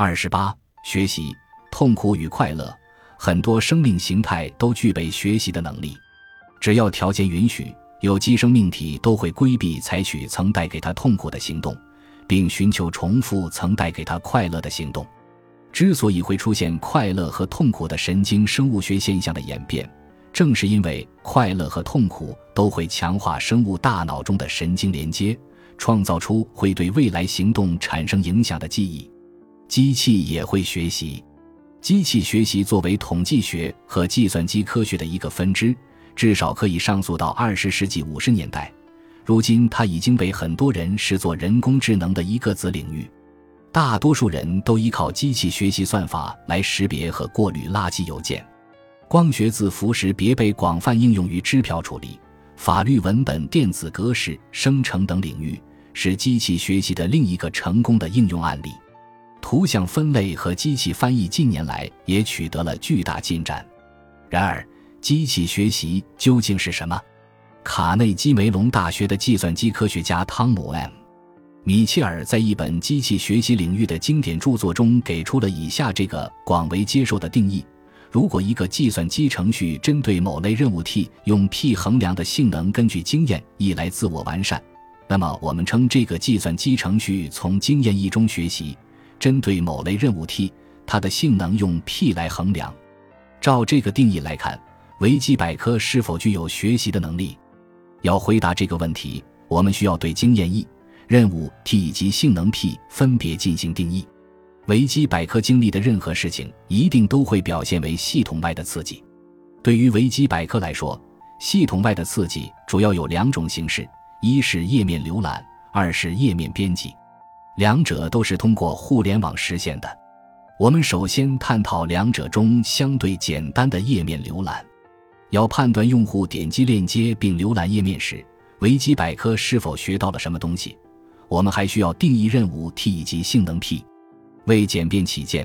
二十八，学习、痛苦与快乐，很多生命形态都具备学习的能力。只要条件允许，有机生命体都会规避采取曾带给他痛苦的行动，并寻求重复曾带给他快乐的行动。之所以会出现快乐和痛苦的神经生物学现象的演变，正是因为快乐和痛苦都会强化生物大脑中的神经连接，创造出会对未来行动产生影响的记忆。机器也会学习。机器学习作为统计学和计算机科学的一个分支。至少可以上溯到二十世纪五十年代，如今它已经被很多人视作人工智能的一个子领域。大多数人都依靠机器学习算法来识别和过滤垃圾邮件。光学字符识别被广泛应用于支票处理、法律文本电子格式生成等领域，是机器学习的另一个成功的应用案例。图像分类和机器翻译近年来也取得了巨大进展。然而，机器学习究竟是什么？卡内基梅隆大学的计算机科学家汤姆 ·M· 米切尔在一本机器学习领域的经典著作中给出了以下这个广为接受的定义：如果一个计算机程序针对某类任务 T 用 P 衡量的性能根据经验 E 来自我完善，那么我们称这个计算机程序从经验 E 中学习。针对某类任务 T，它的性能用 P 来衡量。照这个定义来看。维基百科是否具有学习的能力？要回答这个问题，我们需要对经验 E、任务 T 以及性能 P 分别进行定义。维基百科经历的任何事情，一定都会表现为系统外的刺激。对于维基百科来说，系统外的刺激主要有两种形式：一是页面浏览，二是页面编辑。两者都是通过互联网实现的。我们首先探讨两者中相对简单的页面浏览。要判断用户点击链接并浏览页面时，维基百科是否学到了什么东西，我们还需要定义任务 T 以及性能 P。为简便起见，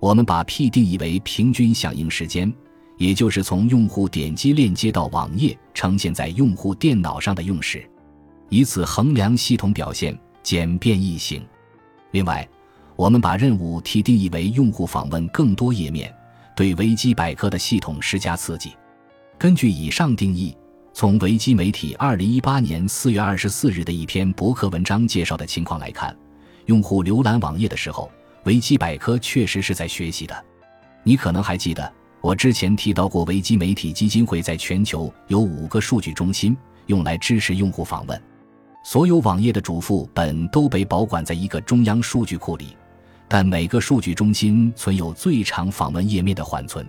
我们把 P 定义为平均响应时间，也就是从用户点击链接到网页呈现在用户电脑上的用时，以此衡量系统表现简便易行。另外，我们把任务 T 定义为用户访问更多页面，对维基百科的系统施加刺激。根据以上定义，从维基媒体二零一八年四月二十四日的一篇博客文章介绍的情况来看，用户浏览网页的时候，维基百科确实是在学习的。你可能还记得，我之前提到过，维基媒体基金会在全球有五个数据中心，用来支持用户访问。所有网页的主副本都被保管在一个中央数据库里，但每个数据中心存有最长访问页面的缓存。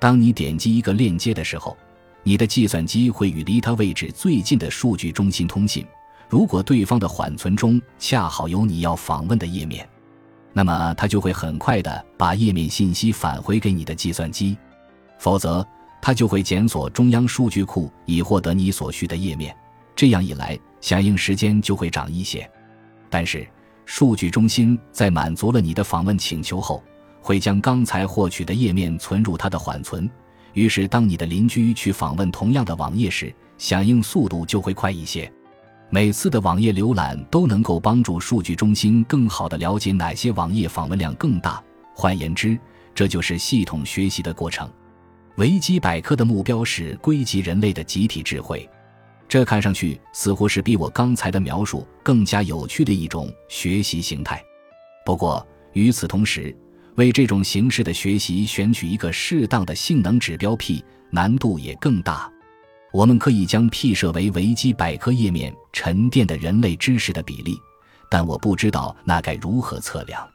当你点击一个链接的时候，你的计算机会与离它位置最近的数据中心通信。如果对方的缓存中恰好有你要访问的页面，那么它就会很快的把页面信息返回给你的计算机；否则，它就会检索中央数据库以获得你所需的页面。这样一来，响应时间就会长一些。但是，数据中心在满足了你的访问请求后，会将刚才获取的页面存入它的缓存，于是当你的邻居去访问同样的网页时，响应速度就会快一些。每次的网页浏览都能够帮助数据中心更好地了解哪些网页访问量更大。换言之，这就是系统学习的过程。维基百科的目标是归集人类的集体智慧，这看上去似乎是比我刚才的描述更加有趣的一种学习形态。不过与此同时，为这种形式的学习选取一个适当的性能指标 P，难度也更大。我们可以将 P 设为维基百科页面沉淀的人类知识的比例，但我不知道那该如何测量。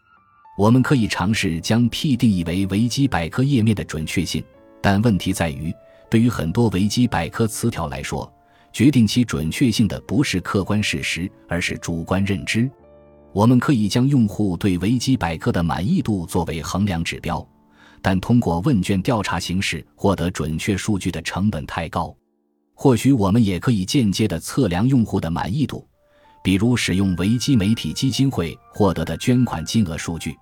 我们可以尝试将 P 定义为维基百科页面的准确性，但问题在于，对于很多维基百科词条来说，决定其准确性的不是客观事实，而是主观认知。我们可以将用户对维基百科的满意度作为衡量指标，但通过问卷调查形式获得准确数据的成本太高。或许我们也可以间接地测量用户的满意度，比如使用维基媒体基金会获得的捐款金额数据。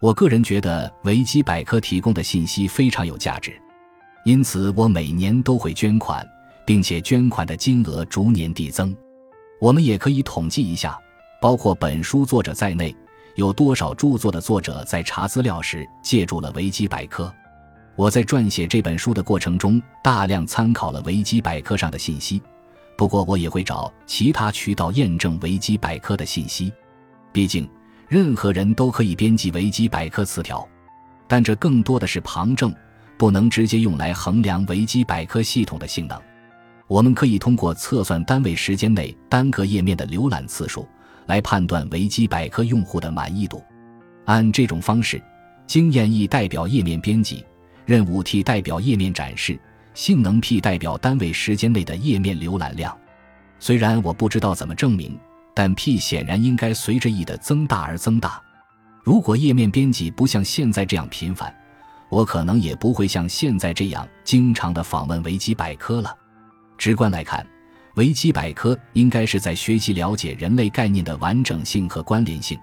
我个人觉得维基百科提供的信息非常有价值，因此我每年都会捐款，并且捐款的金额逐年递增。我们也可以统计一下。包括本书作者在内，有多少著作的作者在查资料时借助了维基百科。我在撰写这本书的过程中，大量参考了维基百科上的信息。不过，我也会找其他渠道验证维基百科的信息。毕竟，任何人都可以编辑维基百科词条，但这更多的是旁证，不能直接用来衡量维基百科系统的性能。我们可以通过测算单位时间内单个页面的浏览次数。来判断维基百科用户的满意度，按这种方式，经验 E 代表页面编辑，任务 T 代表页面展示，性能 P 代表单位时间内的页面浏览量。虽然我不知道怎么证明，但 P 显然应该随着 E 的增大而增大。如果页面编辑不像现在这样频繁，我可能也不会像现在这样经常的访问维基百科了。直观来看。维基百科应该是在学习了解人类概念的完整性和关联性，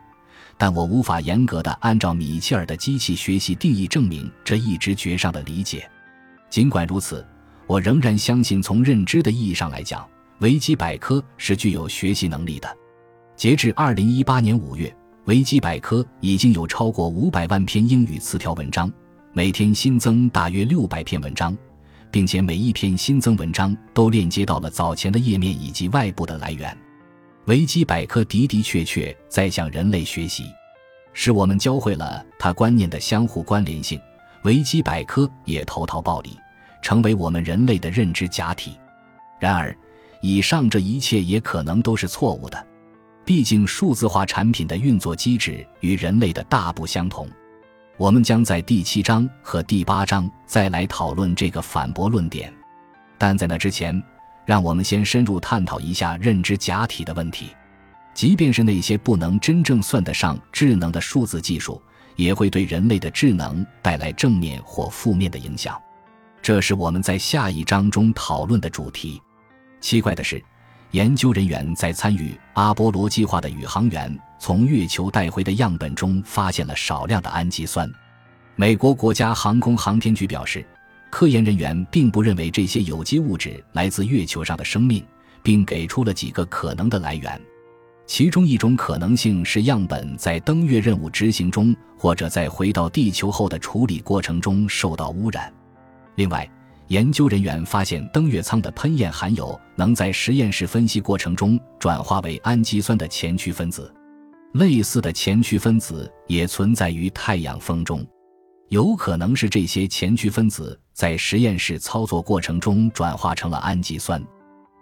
但我无法严格的按照米切尔的机器学习定义证明这一直觉上的理解。尽管如此，我仍然相信，从认知的意义上来讲，维基百科是具有学习能力的。截至二零一八年五月，维基百科已经有超过五百万篇英语词条文章，每天新增大约六百篇文章。并且每一篇新增文章都链接到了早前的页面以及外部的来源。维基百科的的确确在向人类学习，使我们教会了它观念的相互关联性。维基百科也投桃报李，成为我们人类的认知假体。然而，以上这一切也可能都是错误的，毕竟数字化产品的运作机制与人类的大不相同。我们将在第七章和第八章再来讨论这个反驳论点，但在那之前，让我们先深入探讨一下认知假体的问题。即便是那些不能真正算得上智能的数字技术，也会对人类的智能带来正面或负面的影响。这是我们在下一章中讨论的主题。奇怪的是。研究人员在参与阿波罗计划的宇航员从月球带回的样本中发现了少量的氨基酸。美国国家航空航天局表示，科研人员并不认为这些有机物质来自月球上的生命，并给出了几个可能的来源。其中一种可能性是样本在登月任务执行中或者在回到地球后的处理过程中受到污染。另外，研究人员发现，登月舱的喷焰含有能在实验室分析过程中转化为氨基酸的前驱分子。类似的前驱分子也存在于太阳风中，有可能是这些前驱分子在实验室操作过程中转化成了氨基酸。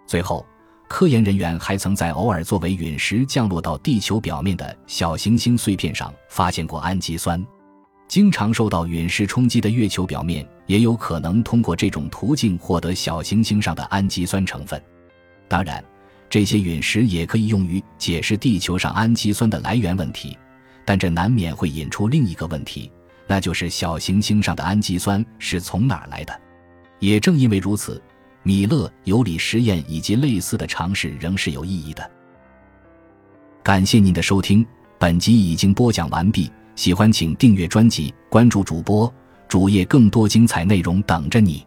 最后，科研人员还曾在偶尔作为陨石降落到地球表面的小行星碎片上发现过氨基酸。经常受到陨石冲击的月球表面，也有可能通过这种途径获得小行星上的氨基酸成分。当然，这些陨石也可以用于解释地球上氨基酸的来源问题，但这难免会引出另一个问题，那就是小行星上的氨基酸是从哪儿来的。也正因为如此，米勒尤里实验以及类似的尝试仍是有意义的。感谢您的收听，本集已经播讲完毕。喜欢请订阅专辑，关注主播主页，更多精彩内容等着你。